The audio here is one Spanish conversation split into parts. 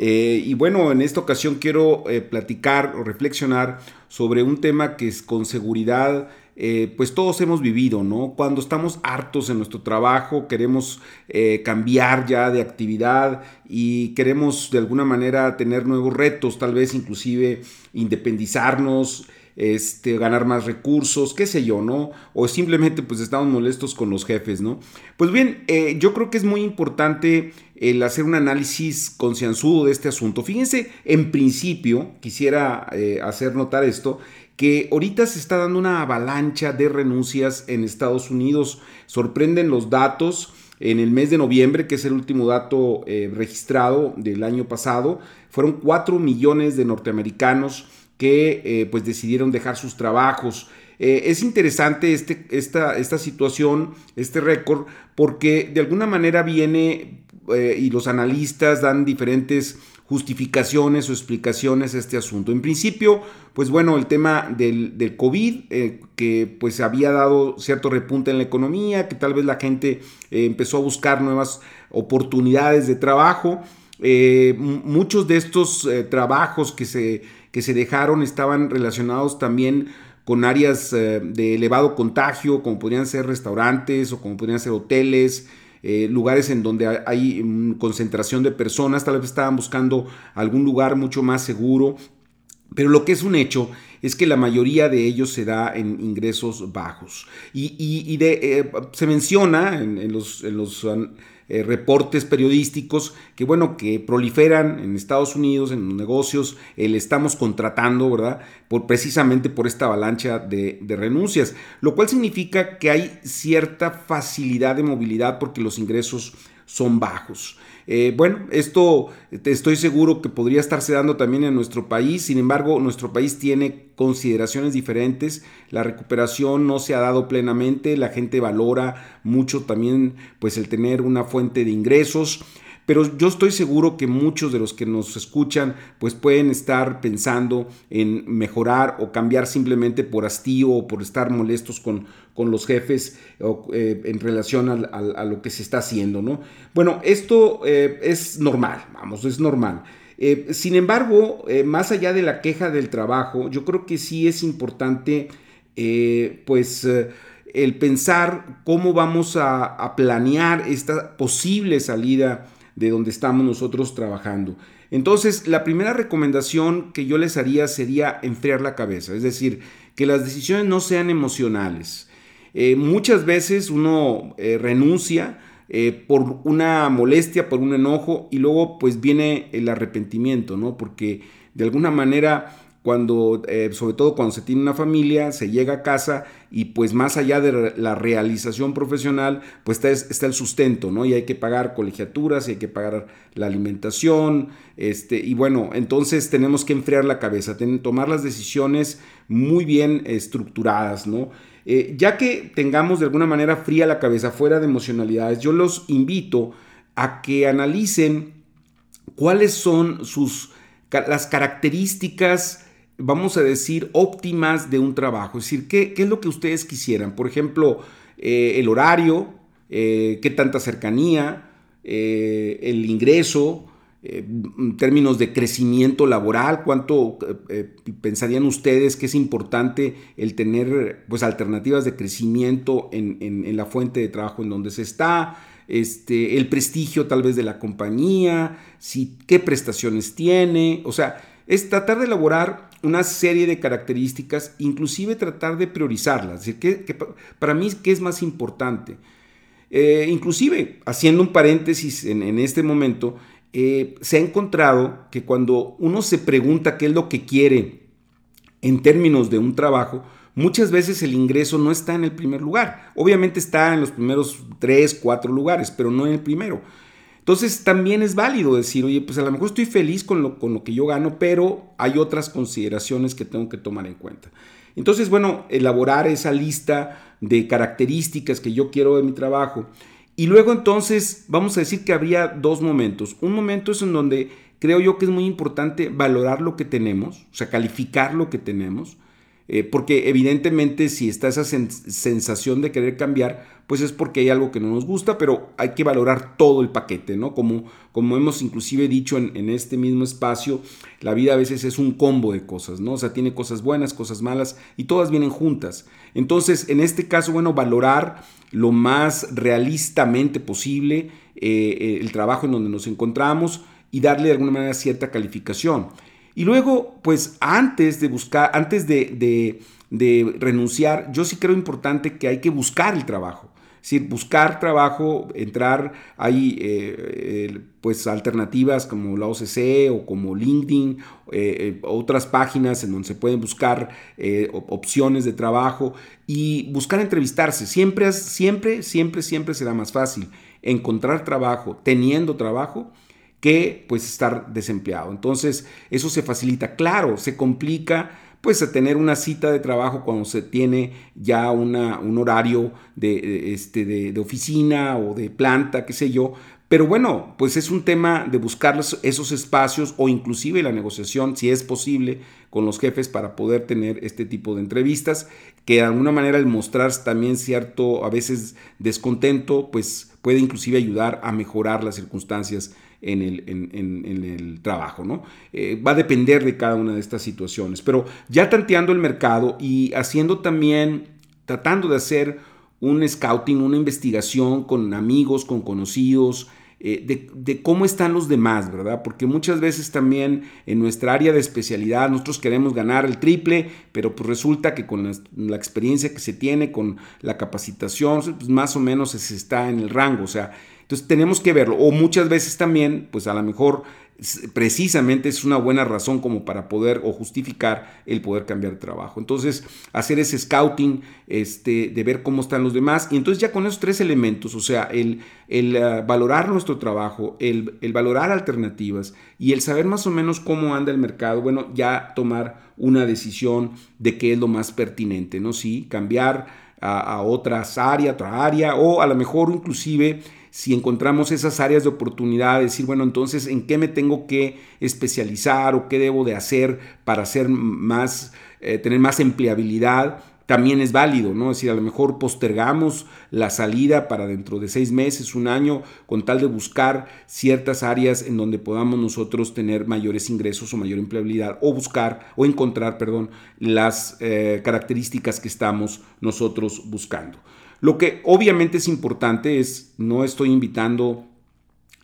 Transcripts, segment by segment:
eh, y bueno, en esta ocasión quiero eh, platicar o reflexionar sobre un tema que es con seguridad, eh, pues todos hemos vivido, ¿no? Cuando estamos hartos en nuestro trabajo, queremos cambiar ya de actividad y queremos de alguna manera tener nuevos retos, tal vez inclusive independizarnos este, ganar más recursos, qué sé yo, ¿no? O simplemente pues estamos molestos con los jefes, ¿no? Pues bien, eh, yo creo que es muy importante el hacer un análisis concienzudo de este asunto. Fíjense, en principio, quisiera eh, hacer notar esto, que ahorita se está dando una avalancha de renuncias en Estados Unidos. Sorprenden los datos. En el mes de noviembre, que es el último dato eh, registrado del año pasado, fueron 4 millones de norteamericanos que eh, pues decidieron dejar sus trabajos. Eh, es interesante este, esta, esta situación, este récord, porque de alguna manera viene eh, y los analistas dan diferentes justificaciones o explicaciones a este asunto. En principio, pues bueno, el tema del, del COVID, que pues había dado cierto repunte en la economía, que tal vez la gente empezó a buscar nuevas oportunidades de trabajo. muchos de estos trabajos que se que se dejaron estaban relacionados también con áreas eh, de elevado contagio, como podrían ser restaurantes o como podrían ser hoteles, eh, lugares en donde hay concentración de personas, tal vez estaban buscando algún lugar mucho más seguro, pero lo que es un hecho es que la mayoría de ellos se da en ingresos bajos. Y, de, eh, se menciona en los eh, reportes periodísticos que, bueno, que proliferan en Estados Unidos, en los negocios, el estamos contratando, ¿verdad? Por, precisamente por esta avalancha de, de renuncias, lo cual significa que hay cierta facilidad de movilidad porque los ingresos son bajos. Eh, bueno, esto estoy seguro que podría estarse dando también en nuestro país, sin embargo, nuestro país tiene consideraciones diferentes, la recuperación no se ha dado plenamente, la gente valora mucho también pues el tener una fuente de ingresos. Pero yo estoy seguro que muchos de los que nos escuchan pues pueden estar pensando en mejorar o cambiar simplemente por hastío o por estar molestos con, con los jefes eh, en relación a, lo que se está haciendo, ¿no? Bueno, esto eh, es normal, vamos, es normal. Eh, sin embargo, más allá de la queja del trabajo, yo creo que sí es importante, pues, el pensar cómo vamos a planear esta posible salida de donde estamos nosotros trabajando. Entonces, la primera recomendación que yo les haría sería enfriar la cabeza, es decir, que las decisiones no sean emocionales. Eh, muchas veces uno eh, renuncia eh, por una molestia, por un enojo y luego pues viene el arrepentimiento, ¿no? Porque de alguna manera cuando, eh, sobre todo cuando se tiene una familia, se llega a casa y pues más allá de la realización profesional, pues está, el sustento, ¿no? Y hay que pagar colegiaturas, y hay que pagar la alimentación, este, y bueno, entonces tenemos que enfriar la cabeza, tomar las decisiones muy bien estructuradas, ¿no? Eh, ya que tengamos de alguna manera fría la cabeza, fuera de emocionalidades, yo los invito a que analicen cuáles son sus, las características vamos a decir, óptimas de un trabajo. Es decir, ¿qué, es lo que ustedes quisieran? Por ejemplo, eh, el horario, eh, qué tanta cercanía, eh, el ingreso, en términos de crecimiento laboral, cuánto pensarían ustedes que es importante el tener pues, alternativas de crecimiento en, en, la fuente de trabajo en donde se está, este, el prestigio tal vez de la compañía, si, qué prestaciones tiene, o sea, es tratar de elaborar una serie de características, inclusive tratar de priorizarlas. Decir, para mí, ¿qué es más importante? Eh, inclusive, haciendo un paréntesis en, este momento, eh, se ha encontrado que cuando uno se pregunta qué es lo que quiere en términos de un trabajo, muchas veces el ingreso no está en el primer lugar. Obviamente está en los primeros tres, cuatro lugares, pero no en el primero. Entonces también es válido decir, oye, pues a lo mejor estoy feliz con lo, con lo que yo gano, pero hay otras consideraciones que tengo que tomar en cuenta. Entonces, bueno, elaborar esa lista de características que yo quiero de mi trabajo. Y luego entonces vamos a decir que habría dos momentos. Un momento es en donde creo yo que es muy importante valorar lo que tenemos, o sea, calificar lo que tenemos. Eh, porque evidentemente si está esa sensación de querer cambiar, pues es porque hay algo que no nos gusta, pero hay que valorar todo el paquete, ¿no? Como, como hemos inclusive dicho en, este mismo espacio, la vida a veces es un combo de cosas, ¿no? O sea, tiene cosas buenas, cosas malas y todas vienen juntas. Entonces, en este caso, bueno, valorar lo más realistamente posible eh, el trabajo en donde nos encontramos y darle de alguna manera cierta calificación. Y luego, pues antes de buscar, antes de, renunciar, yo sí creo importante que hay que buscar el trabajo. Es decir, buscar trabajo, entrar, hay eh, pues alternativas como la OCC o como LinkedIn, eh, eh, otras páginas en donde se pueden buscar opciones de trabajo y buscar entrevistarse. Siempre, siempre, siempre, siempre será más fácil encontrar trabajo teniendo trabajo que pues estar desempleado. Entonces eso se facilita. Claro, se complica pues tener una cita de trabajo cuando se tiene ya una, un horario de, este, de, oficina o de planta, qué sé yo. Pero bueno, pues es un tema de buscar esos espacios o inclusive la negociación, si es posible, con los jefes para poder tener este tipo de entrevistas, que de alguna manera el mostrar también cierto, a veces descontento, pues puede inclusive ayudar a mejorar las circunstancias en el, en, el trabajo, ¿no? Eh, va a depender de cada una de estas situaciones, pero ya tanteando el mercado y haciendo también, tratando de hacer un scouting, una investigación con amigos, con conocidos, eh, de, cómo están los demás, ¿verdad? Porque muchas veces también en nuestra área de especialidad nosotros queremos ganar el triple, pero pues resulta que con la, experiencia que se tiene, con la capacitación, pues más o menos se está en el rango, o sea, entonces tenemos que verlo. O muchas veces también, pues a lo mejor precisamente es una buena razón como para poder o justificar el poder cambiar de trabajo. Entonces, hacer ese scouting, este, de ver cómo están los demás. Y entonces ya con esos tres elementos, o sea, el, el uh, valorar nuestro trabajo, el, el, valorar alternativas y el saber más o menos cómo anda el mercado, bueno, ya tomar una decisión de qué es lo más pertinente, ¿no? Sí, cambiar a, a otras áreas, otra área, o a lo mejor inclusive si encontramos esas áreas de oportunidad, decir, bueno, entonces, ¿en qué me tengo que especializar o qué debo de hacer para hacer más, eh, tener más empleabilidad? También es válido, ¿no? Es decir, a lo mejor postergamos la salida para dentro de seis meses, un año, con tal de buscar ciertas áreas en donde podamos nosotros tener mayores ingresos o mayor empleabilidad, o buscar, o encontrar, perdón, las eh, características que estamos nosotros buscando. Lo que obviamente es importante es, no estoy invitando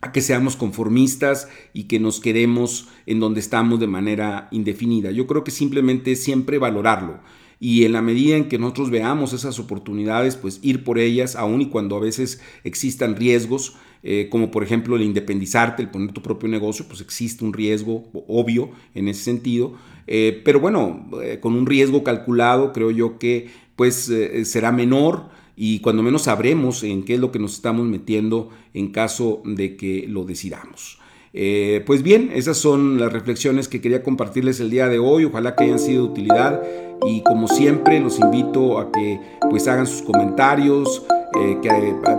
a que seamos conformistas y que nos quedemos en donde estamos de manera indefinida. Yo creo que simplemente siempre valorarlo y en la medida en que nosotros veamos esas oportunidades, pues ir por ellas, aun y cuando a veces existan riesgos, eh, como por ejemplo el independizarte, el poner tu propio negocio, pues existe un riesgo obvio en ese sentido, eh, pero bueno, eh, con un riesgo calculado creo yo que pues será menor y cuando menos sabremos en qué es lo que nos estamos metiendo en caso de que lo decidamos. Eh, pues bien, esas son las reflexiones que quería compartirles el día de hoy. Ojalá que hayan sido de utilidad y como siempre los invito a que pues hagan sus comentarios, eh, que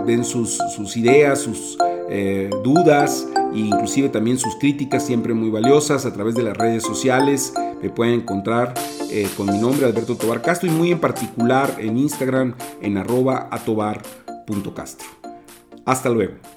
den sus, ideas, sus eh, dudas inclusive también sus críticas siempre muy valiosas a través de las redes sociales. Me pueden encontrar eh, con mi nombre Alberto Tobar Castro y muy en particular en Instagram en arroba. Hasta luego.